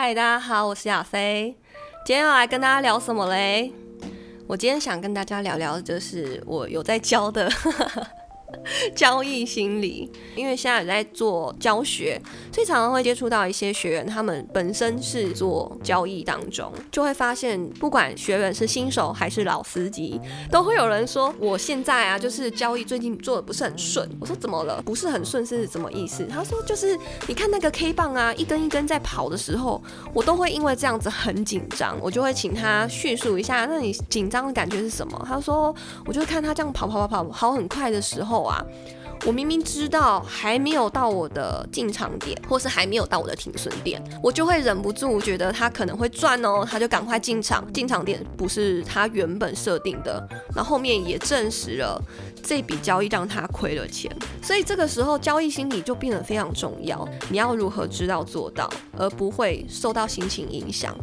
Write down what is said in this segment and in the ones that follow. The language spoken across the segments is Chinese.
嗨，大家好，我是亚飞。今天要来跟大家聊什么嘞？我今天想跟大家聊聊，就是我有在教的。交易心理，因为现在有在做教学，所以常常会接触到一些学员，他们本身是做交易当中，就会发现，不管学员是新手还是老司机，都会有人说，我现在啊，就是交易最近做的不是很顺。我说怎么了？不是很顺是什么意思？他说就是你看那个 K 棒啊，一根一根在跑的时候，我都会因为这样子很紧张，我就会请他叙述一下，那你紧张的感觉是什么？他说，我就看他这样跑跑跑跑跑很快的时候啊。我明明知道还没有到我的进场点，或是还没有到我的停损点，我就会忍不住觉得他可能会赚哦，他就赶快进场。进场点不是他原本设定的，然后后面也证实了这笔交易让他亏了钱。所以这个时候交易心理就变得非常重要。你要如何知道做到，而不会受到心情影响？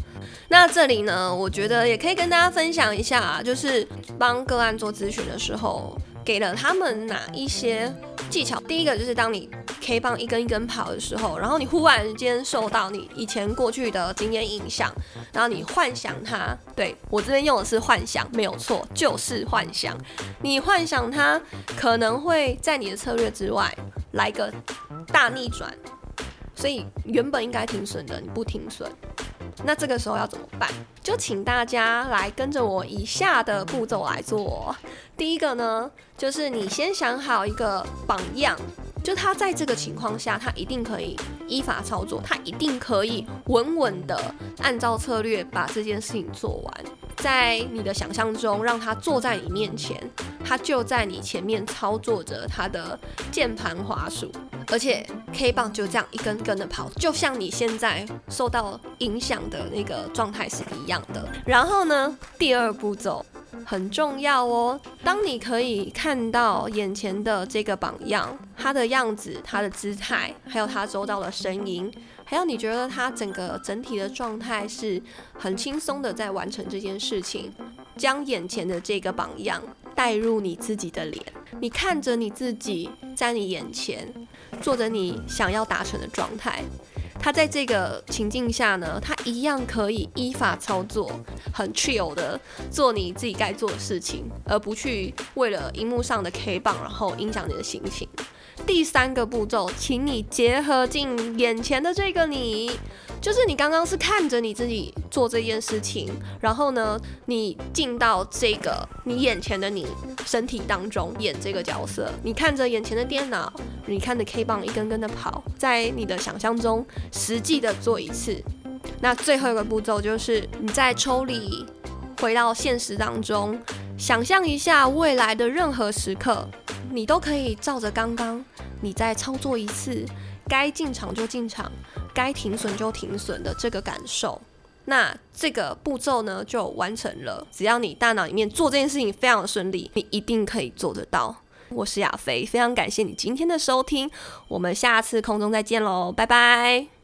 那这里呢，我觉得也可以跟大家分享一下，就是帮个案做咨询的时候。给了他们哪一些技巧？第一个就是当你 K 棒一根一根跑的时候，然后你忽然间受到你以前过去的经验影响，然后你幻想它，对我这边用的是幻想，没有错，就是幻想。你幻想它可能会在你的策略之外来个大逆转，所以原本应该停损的你不停损。那这个时候要怎么办？就请大家来跟着我以下的步骤来做。第一个呢，就是你先想好一个榜样，就他在这个情况下，他一定可以依法操作，他一定可以稳稳的按照策略把这件事情做完。在你的想象中，让他坐在你面前，他就在你前面操作着他的键盘滑鼠。而且 K 棒就这样一根根的跑，就像你现在受到影响的那个状态是一样的。然后呢，第二步骤很重要哦。当你可以看到眼前的这个榜样，他的样子、他的姿态，还有他周遭的声音，还有你觉得他整个整体的状态是很轻松的在完成这件事情，将眼前的这个榜样带入你自己的脸，你看着你自己在你眼前。做着你想要达成的状态，他在这个情境下呢，他一样可以依法操作，很 chill 的做你自己该做的事情，而不去为了荧幕上的 K 棒，然后影响你的心情。第三个步骤，请你结合进眼前的这个你。就是你刚刚是看着你自己做这件事情，然后呢，你进到这个你眼前的你身体当中演这个角色，你看着眼前的电脑，你看着 K 棒一根根的跑，在你的想象中实际的做一次。那最后一个步骤就是你再抽离，回到现实当中，想象一下未来的任何时刻，你都可以照着刚刚你再操作一次，该进场就进场。该停损就停损的这个感受，那这个步骤呢就完成了。只要你大脑里面做这件事情非常的顺利，你一定可以做得到。我是亚飞，非常感谢你今天的收听，我们下次空中再见喽，拜拜。